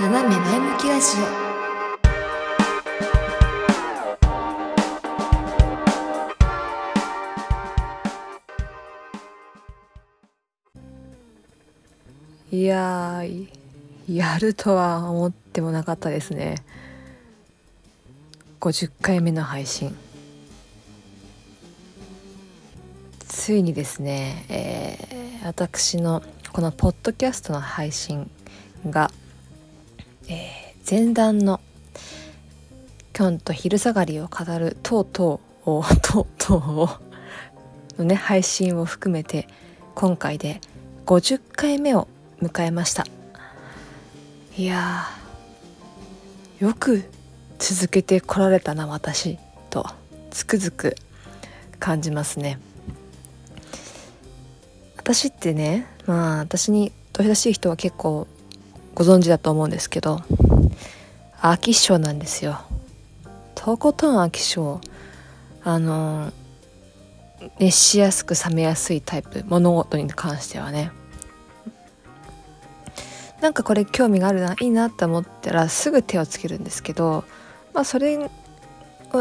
斜め前向きラジオ。いややるとは思ってもなかったですね。50回目の配信。ついにですね、えー、私のこのポッドキャストの配信が、えー、前段のキョンと昼下がりを語るとうとうを とうとうをのね配信を含めて今回で50回目を迎えました。いやよく続けてこられたな私とつくづく感じますね。私ってねまあ私に年しい人は結構ご存知だと思うんですけど飽き性なんですよ。とことん飽き性あの熱しやすく冷めやすいタイプ物事に関してはね。なんかこれ興味があるないいなって思ったらすぐ手をつけるんですけどまあそれ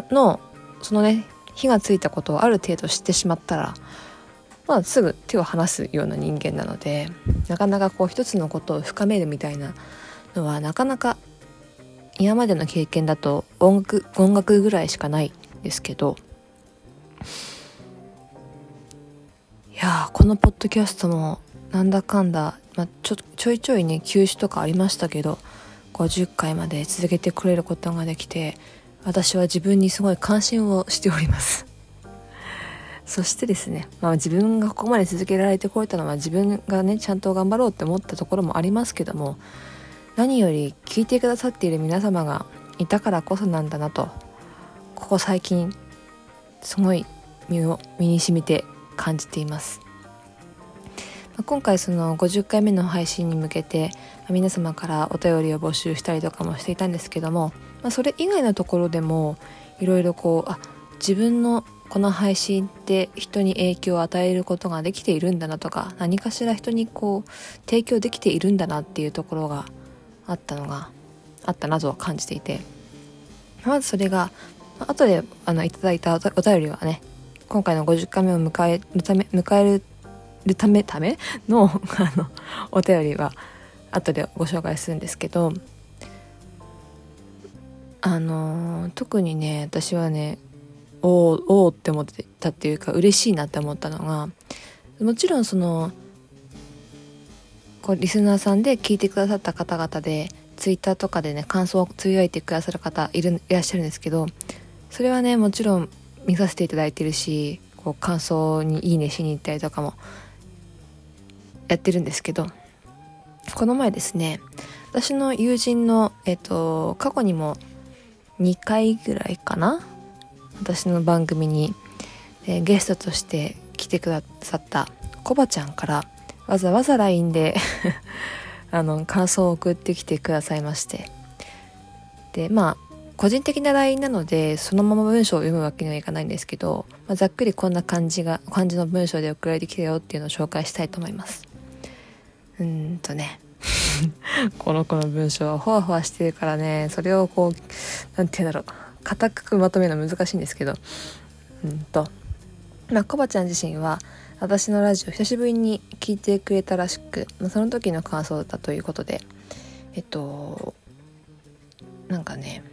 のそのね火がついたことをある程度知ってしまったらまあすぐ手を離すような人間なのでなかなかこう一つのことを深めるみたいなのはなかなか今までの経験だと音楽音楽ぐらいしかないですけどいやこのポッドキャストもなんだかんだ、まあ、ちょちょいちょいね休止とかありましたけど50回まで続けてくれることができて私は自分にすごい関心をしております。そしてですね、まあ、自分がここまで続けられてこれたのは自分がねちゃんと頑張ろうって思ったところもありますけども何より聞いてくださっている皆様がいたからこそなんだなとここ最近すごい身を身に染みて感じています。今回その50回目の配信に向けて皆様からお便りを募集したりとかもしていたんですけども、まあ、それ以外のところでもいろいろこうあ自分のこの配信って人に影響を与えることができているんだなとか何かしら人にこう提供できているんだなっていうところがあったのがあったなとは感じていて。まずそれが後であのいただいたお便りはね今回の50回目を迎えるため迎えるためため？の あのお便りは後でご紹介するんですけどあの特にね私はねおおおって思ってたっていうか嬉しいなって思ったのがもちろんそのこうリスナーさんで聞いてくださった方々でツイッターとかでね感想をつぶやいてくださる方いるいらっしゃるんですけどそれはねもちろん見させていただいてるしこう感想に「いいね」しに行ったりとかもやってるんですけどこの前ですね私の友人の、えっと、過去にも2回ぐらいかな私の番組に、えー、ゲストとして来てくださったコバちゃんからわざわざ LINE で あの感想を送ってきてくださいまして。でまあ個人的な LINE なのでそのまま文章を読むわけにはいかないんですけど、まあ、ざっくりこんな感じが感じの文章で送られてきたよっていうのを紹介したいと思います。うんとね。この子の文章はほわほわしてるからね。それをこう何て言うんだろう固くまとめるの難しいんですけど。うんと。まあコバちゃん自身は私のラジオ久しぶりに聞いてくれたらしく、まあ、その時の感想だということで。えっとなんかね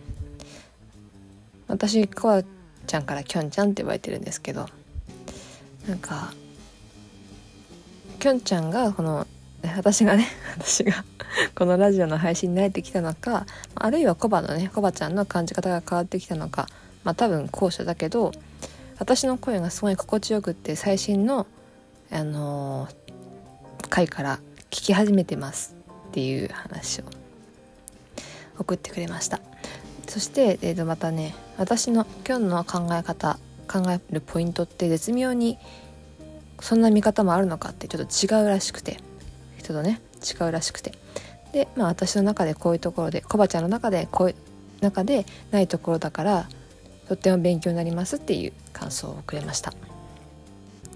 私コバちゃんからきょんちゃんって呼ばれてるんですけど。なんかきょんちゃんがこの私がね 私がこのラジオの配信に慣れてきたのかあるいはコバのねコバちゃんの感じ方が変わってきたのかまあ多分後者だけど私の声がすごい心地よくって最新のあのー、回から聞き始めてますっていう話を送ってくれました。そして、えー、とまたね私の今日の考え方考えるポイントって絶妙にそんな見方もあるのかってちょっと違うらしくて人とね違うらしくて。でまあ私の中でこういうところでコバちゃんの中でこういう中でないところだからとっても勉強になりますっていう感想をくれました。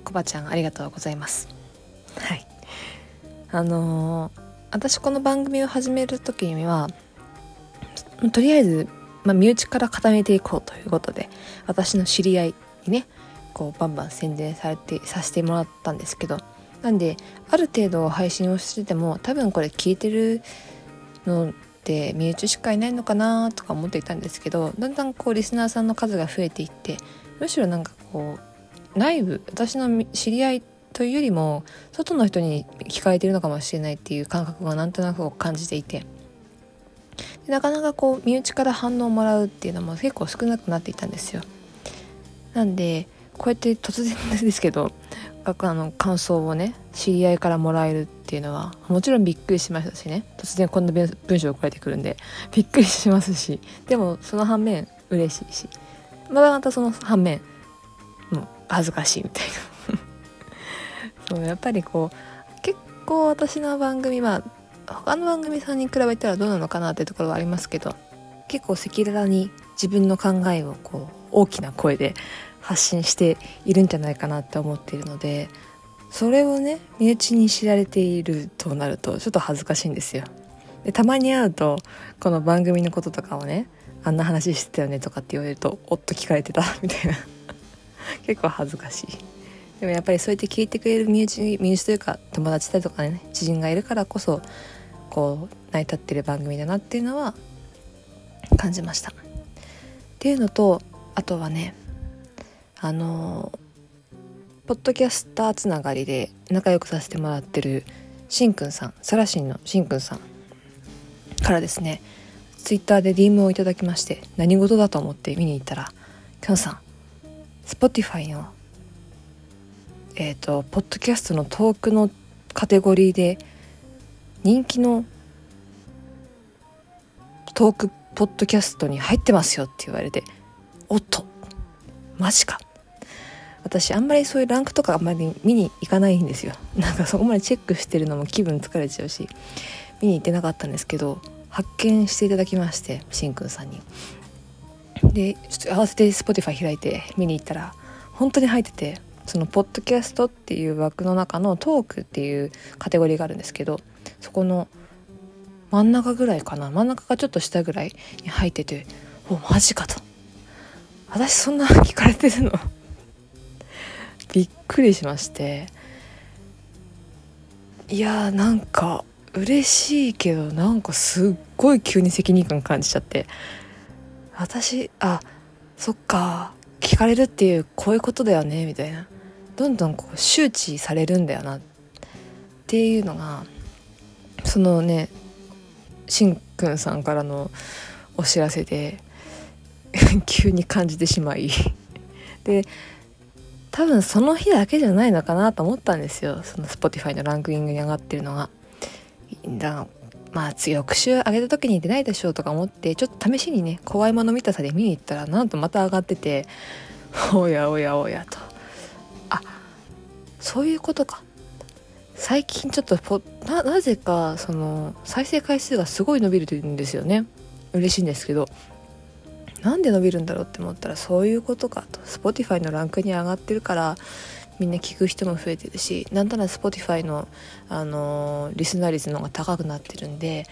コバちゃんありがとうございます。はい。あのー、私この番組を始める時にはとりあえず、まあ、身内から固めていこうということで私の知り合いにねこうバンバン宣伝されてさせてもらったんですけどなんである程度配信をしてても多分これ聞いてるのって身内しかいないのかなとか思っていたんですけどだんだんこうリスナーさんの数が増えていってむしろなんかこう内部私の知り合いというよりも外の人に聞かれてるのかもしれないっていう感覚がなんとなく感じていてなかなかこう身内から反応をもらうっていうのも結構少なくなっていたんですよ。なんでこうやって突然ですけどあの感想をね知り合いからもらえるっていうのはもちろんびっくりしましたしね。突然こんな文章送られてくるんでびっくりしますし。でもその反面嬉しいし。またまたその反面もう恥ずかしいみたいな。そうやっぱりこう結構私の番組は他の番組さんに比べたらどうなのかなっていうところはありますけど結構赤裸々に自分の考えをこう大きな声で発信しているんじゃないかなって思っているのでそれをね身内に知られているとなるとちょっと恥ずかしいんですよ。でたまに会うとこの番組のこととかをねあんな話してたよねとかって言われるとおっと聞かれてた みたいな。結構恥ずかしい。でもやっぱりそうやって聞いてくれる身内身内というか友達だとかね知人がいるからこそこう成り立ってる番組だなっていうのは感じました。っていうのとあとはねあのポッドキャスターつながりで仲良くさせてもらってるしんくんさんサラシンのしんくんさんからですねツイッターで DM をいただきまして何事だと思って見に行ったら「きょんさん Spotify のえっ、ー、とポッドキャストのトークのカテゴリーで人気のトークポッドキャストに入ってますよ」って言われて「おっとマジか」私あんまりそういうランクとかあんまり見に行かないんですよ。なんかそこまでチェックしてるのも気分疲れちゃうし見に行ってなかったんですけど発見していただきましてしんくんさんに。でちょっと合わせて Spotify 開いて見に行ったら本当に入っててそのポッドキャストっていう枠の中のトークっていうカテゴリーがあるんですけどそこの真ん中ぐらいかな。真ん中がちょっと下ぐらいに入ってておマジかと。私そんな聞かれてるの？びっくりしまして。いやーなんか嬉しいけどなんかすっごい急に責任感感じちゃって。私あそっか聞かれるっていうこういうことだよねみたいな。どんどんこう周知されるんだよな。っていうのがそのねしんくんさんからのお知らせで 急に感じてしまい。で多分その日だけじゃないのかなと思ったんですよ。その Spotify のランクイングに上がってるのが。だまあ翌週上げた時に出ないでしょうとか思ってちょっと試しにね怖いもの見たさで見に行ったらなんとまた上がってておやおやおやと。あそういうことか。最近ちょっとななぜかその再生回数がすごい伸びるんですよね。嬉しいんですけど。なんで伸びるんだろうって思ったらそういうことかと。Spotify のランクに上がってるからみんな聞く人も増えてるしなんなら Spotify の、あのー、リスナー率の方が高くなってるんで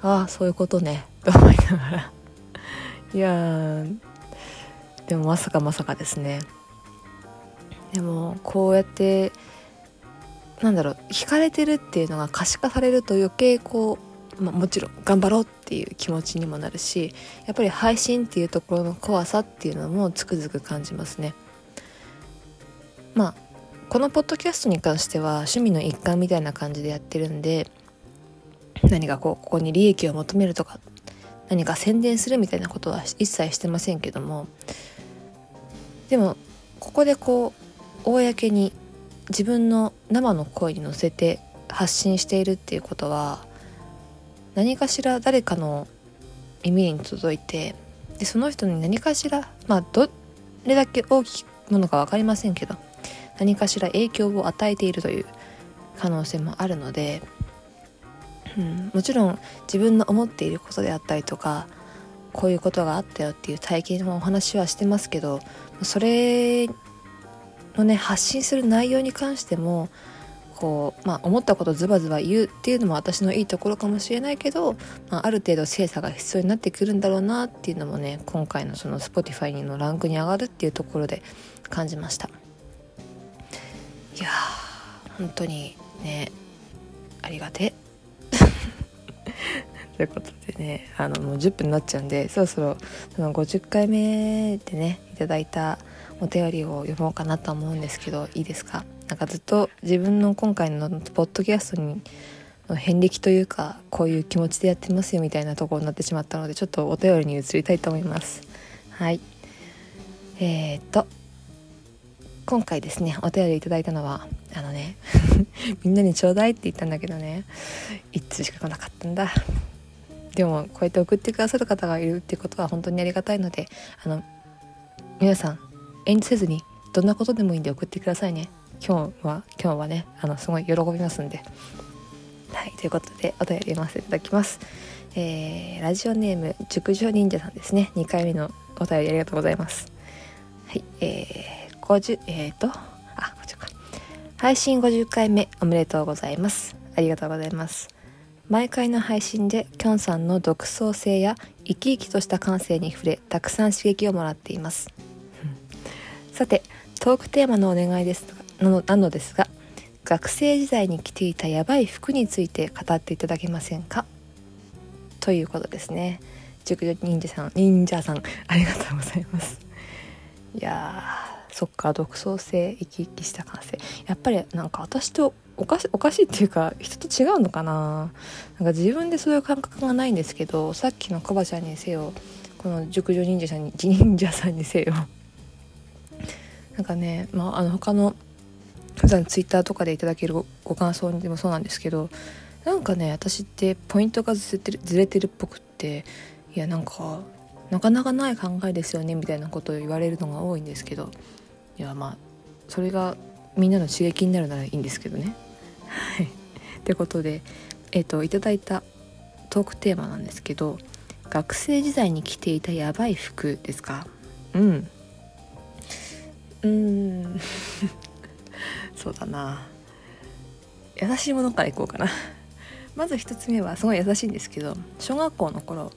ああそういうことねと思いながら。いやでもまさかまさかですね。でもこうやってなんだろう惹かれてるっていうのが可視化されると余計こうまあ、もちろん頑張ろうっていう気持ちにもなるしやっぱり配信っていうところの怖さっていうのもつくづく感じますね。まあこのポッドキャストに関しては趣味の一環みたいな感じでやってるんで何かこうここに利益を求めるとか何か宣伝するみたいなことは一切してませんけどもでもここでこう公に自分の生の声に乗せて発信しているっていうことは何かしら誰かの耳に届いてでその人に何かしらまあどれだけ大きいものか分かりませんけど何かしら影響を与えているという可能性もあるので、うん、もちろん自分の思っていることであったりとかこういうことがあったよっていう体験のお話はしてますけどそれのね発信する内容に関してもこう、まあ、思ったことズバズバ言うっていうのも私のいいところかもしれないけど、まあ、ある程度精査が必要になってくるんだろうなっていうのもね今回のその Spotify のランクに上がるっていうところで感じました。いや本当にねありがて ということでねあのもう10分になっちゃうんでそろそろその50回目でねいただいたお便りを読もうかなと思うんですけどいいですか？なんかずっと自分の今回のポッドキャストに遍歴というかこういう気持ちでやってますよみたいなところになってしまったのでちょっとお便りに移りたいと思います。はい。えー、っと今回ですねお便りいただいたのはあのね みんなにちょうだいって言ったんだけどね1通しか来なかったんだ。でもこうやって送ってくださる方がいるってことは本当にありがたいのであの皆さん遠慮せずにどんなことでもいいんで送ってくださいね。今日は今日はねあのすごい喜びますんで。はいということでお便り読ませていただきます。えー、ラジオネーム熟女忍者さんですね。2回目のお便りありがとうございます。はいえー、50えっ、ー、とあこちか配信50回目おめでとうございます。ありがとうございます。毎回の配信できょんさんの独創性や生き生きとした感性に触れたくさん刺激をもらっています。さてトークテーマのお願いですとかのなのですが学生時代に着ていたやばい服について語っていただけませんか？ということですね。熟女忍者さん忍者さんありがとうございます。いやそっか独創性生き生きした感性。やっぱりなんか私とおかしおかしいっていうか人と違うのかな？なんか自分でそういう感覚がないんですけどさっきのコバちゃんにせよこの熟女忍者さんに忍者さんにせよ。なんかね、まあ、あの他の普段ツイッターとかでいただけるご感想でもそうなんですけどなんかね私ってポイントがずれてるずれてるっぽくっていやなんかなかなかない考えですよねみたいなことを言われるのが多いんですけどいやまあそれがみんなの刺激になるならいいんですけどね。はい。ってことで、えーと、いただいたトークテーマなんですけど学生時代に着ていたやばい服ですか？うん。うん。そうだな。優しいものからいこうかな。まず1つ目はすごい優しいんですけど小学校の頃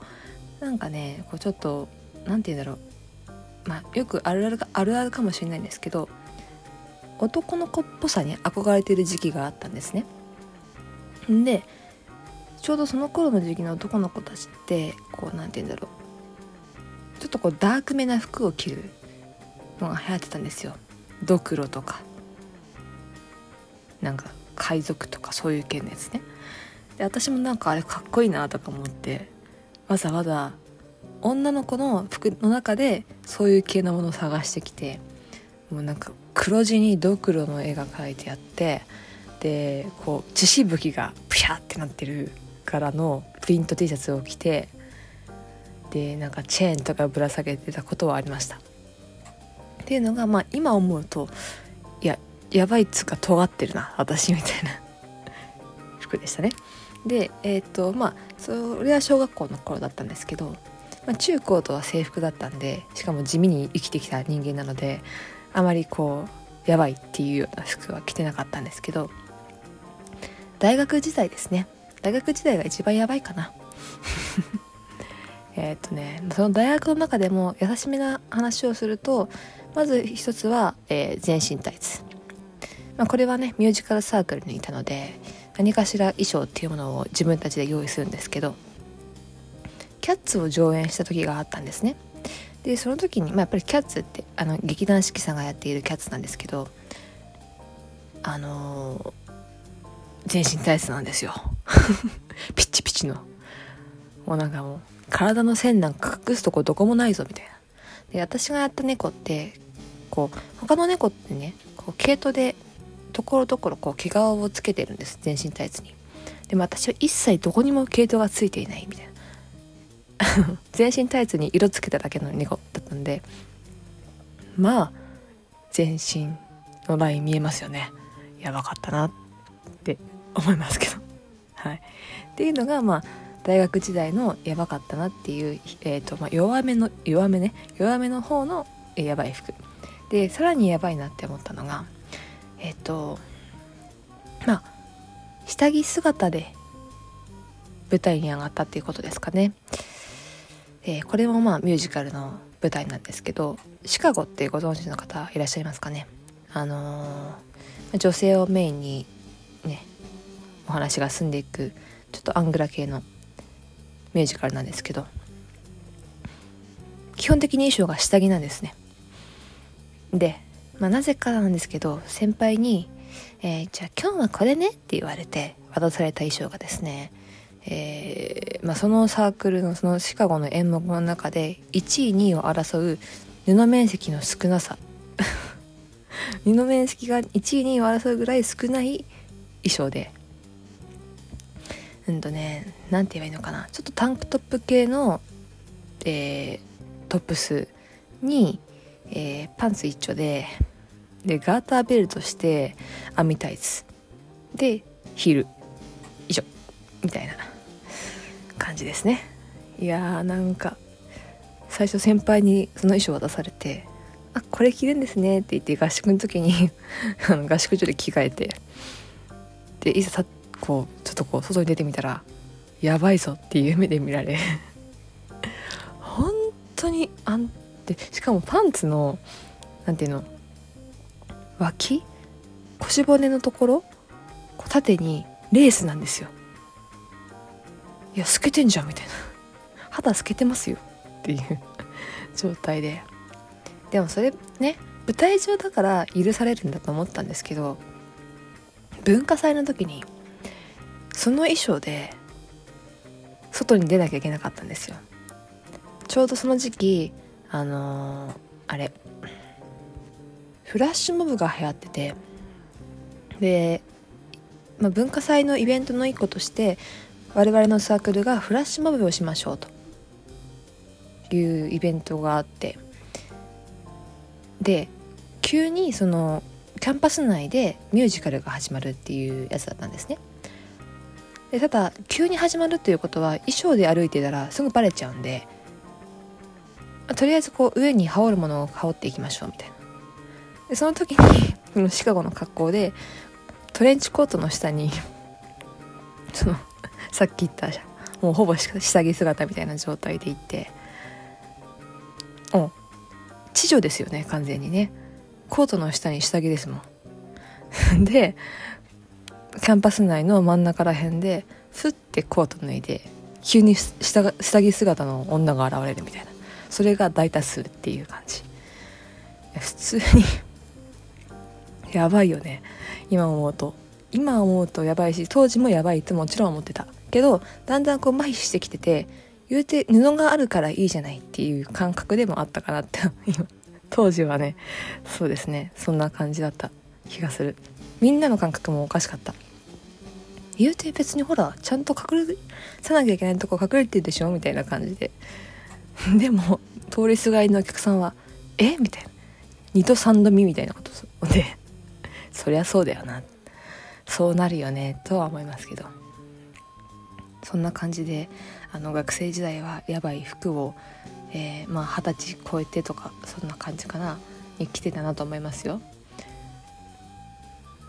なんかねこうちょっと何て言うんだろう。まあよくあるあるあるあるかもしれないんですけど男の子っぽさに憧れてる時期があったんですね。でちょうどその頃の時期の男の子たちってこう何て言うんだろう。ちょっとこうダークめな服を着るのが流行ってたんですよ。ドクロとか。なんか海賊とかそういう系のやつね。で私もなんかあれかっこいいなとか思ってわざわざ女の子の服の中でそういう系のものを探してきてもうなんか黒地にドクロの絵が描いてあってでこう血しぶきがプシャってなってる柄のプリント T シャツを着てでなんかチェーンとかぶら下げてたことはありました。っていうのがまあ今思うといややばいっつうか尖ってるな私みたいな。服でしたね。でえっ、とまあそれは小学校の頃だったんですけど、まあ、中高とは制服だったんでしかも地味に生きてきた人間なのであまりこうやばいっていうような服は着てなかったんですけど大学時代ですね。大学時代が一番やばいかな。えっとねその大学の中でも優しめな話をするとまず一つは、えー、全身タイツ、まあ、これはねミュージカルサークルにいたので何かしら衣装っていうものを自分たちで用意するんですけどキャッツを上演した時があったんですね。でその時に、まあ、やっぱりキャッツってあの劇団四季さんがやっているキャッツなんですけどあのー、全身タイツなんですよ。ピッチピチの。もうなんかもう体の線なんか隠すとこどこもないぞみたいな。で私がやった猫ってこう他の猫ってねこう毛糸でところどころこう毛皮をつけてるんです全身タイツに。でも私は一切どこにも毛糸がついていないみたいな。全身タイツに色つけただけの猫だったんでまあ全身のライン見えますよね。やばかったなって 思いますけど。はい。っていうのがまあ大学時代のやばかったなっていう、えーとまあ、弱めの弱めね。弱めの方のやばい服。でさらにやばいなって思ったのがえっ、とまあ下着姿で舞台に上がったっていうことですかね。えー、これもまあミュージカルの舞台なんですけどシカゴってご存知の方いらっしゃいますかねあのー、女性をメインにねお話が進んでいくちょっとアングラ系のミュージカルなんですけど基本的に衣装が下着なんですねで、まあ、なぜかなんですけど先輩に、えー、じゃあ今日はこれね」って言われて渡された衣装がですねえーまあ、そのサークルのそのシカゴの演目の中で1位2位を争う布面積の少なさ。布面積が1位2位を争うぐらい少ない衣装で。うんとね何て言えばいいのかな。ちょっとタンクトップ系の、えー、トップスに、えー、パンツ一丁ででガーターベルトして網タイツでヒール。以上。みたいな感じですね。いやーなんか最初先輩にその衣装渡されて「あこれ着るんですね」って言って合宿の時に 合宿所で着替えてでいざさこうちょっとこう外に出てみたらやばいぞっていう目で見られ 本当にあんでしかもパンツの何ていうの脇？腰骨のところ？縦にレースなんですよ。いや透けてんじゃんみたいな。肌透けてますよ。っていう 状態で。でもそれね舞台上だから許されるんだと思ったんですけど文化祭の時にその衣装で外に出なきゃいけなかったんですよ。ちょうどその時期あのー、あれ。フラッシュモブが流行ってて。で、まあ、文化祭のイベントの一個として我々のサークルがフラッシュモブをしましょうと。いうイベントがあって。で急にそのキャンパス内でミュージカルが始まるっていうやつだったんですね。でただ急に始まるっていうことは衣装で歩いてたらすぐバレちゃうんでとりあえずこう上に羽織るものを羽織っていきましょうみたいな。でその時に シカゴの格好でトレンチコートの下に そのさっき言ったじゃん。もうほぼ下着姿みたいな状態で行って。う。ん地女ですよね完全にね。コートの下に下着ですもん。でキャンパス内の真ん中ら辺でふってコート脱いで急に下下着姿の女が現れるみたいな。それが大多数っていう感じ。普通に やばいよね。今思うと。今思うとやばいし当時もやばいってもちろん思ってた。けどだんだんこう麻痺してきてて言うて布があるからいいじゃないっていう感覚でもあったかなって。今 当時はね。そうですね。そんな感じだった。気がする。みんなの感覚もおかしかった。言うて別にほらちゃんと隠さなきゃいけないとこ隠れてるでしょみたいな感じで。でも通りすがりのお客さんは「え？みたいな。2度3度見みたいなことで そりゃそうだよな。そうなるよね。とは思いますけど。そんな感じであの学生時代はやばい服を、えー、まあ二十歳超えてとかそんな感じかな。に着てたなと思いますよ。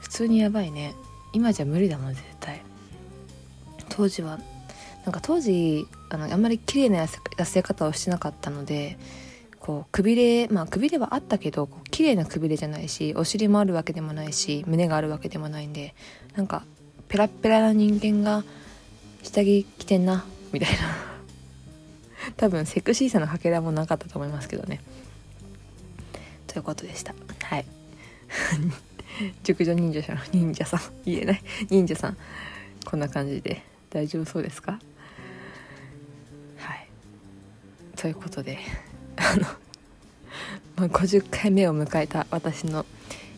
普通にやばいね。今じゃ無理だもん絶対。当時はなんか当時あのあんまり綺麗な痩せ方をしてなかったのでこうくびれまあくびれはあったけどこう綺麗なくびれじゃないしお尻もあるわけでもないし胸があるわけでもないんでなんかペラペラな人間が下着着てんなみたいな。多分セクシーさのかけらもなかったと思いますけどね。ということでした。はい。熟女忍者さん忍者さん言えない。忍者さん。こんな感じで。大丈夫そうですか？ということで あの、まあ、50回目を迎えた私の、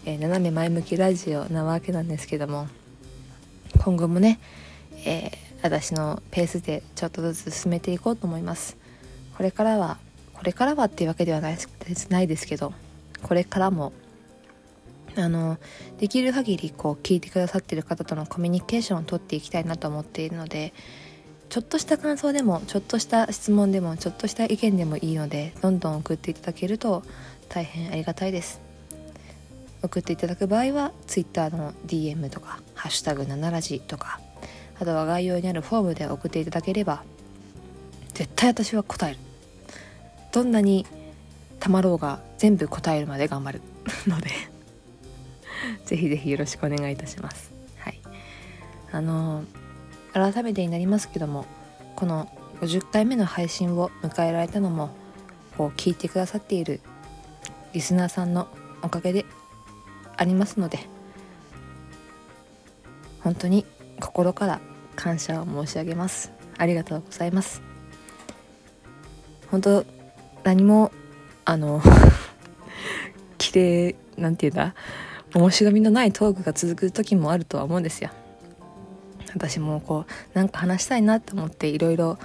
えー、斜め前向きラジオなわけなんですけども今後もね、えー私のペースでちょっとずつ進めていこうと思います。これからはこれからはっていうわけではないないですけどこれからもあのできる限りこう聞いてくださってる方とのコミュニケーションをとっていきたいなと思っているのでちょっとした感想でもちょっとした質問でもちょっとした意見でもいいのでどんどん送っていただけると大変ありがたいです。送っていただく場合は Twitter の DM とか「ハッシュタグ7ラジ」とかあとは概要にあるフォームで送っていただければ絶対私は答える。どんなにたまろうが全部答えるまで頑張る のでぜひぜひよろしくお願いいたします。はい。あの改めてになりますけどもこの50回目の配信を迎えられたのもこう聞いてくださっているリスナーさんのおかげでありますので本当に心から感謝を申し上げます。ありがとうございます。本当何もあの 綺麗なんていうんだ面白みのないトークが続く時もあるとは思うんですよ。私もこうなんか話したいなと思っていろいろ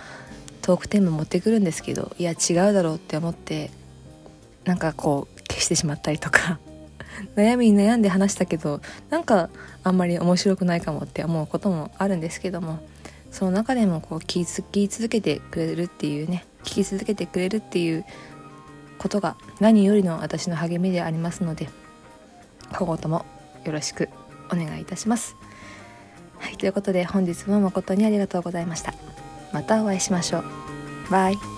トークテーマ持ってくるんですけどいや違うだろうって思ってなんかこう消してしまったりとか 悩みに悩んで話したけどなんかあんまり面白くないかもって思うこともあるんですけどもその中でもこう聞き続けてくれるっていうね聞き続けてくれるっていうことが何よりの私の励みでありますので今後ともよろしくお願いいたします。はい、ということで本日も誠にありがとうございました。またお会いしましょう。バイ。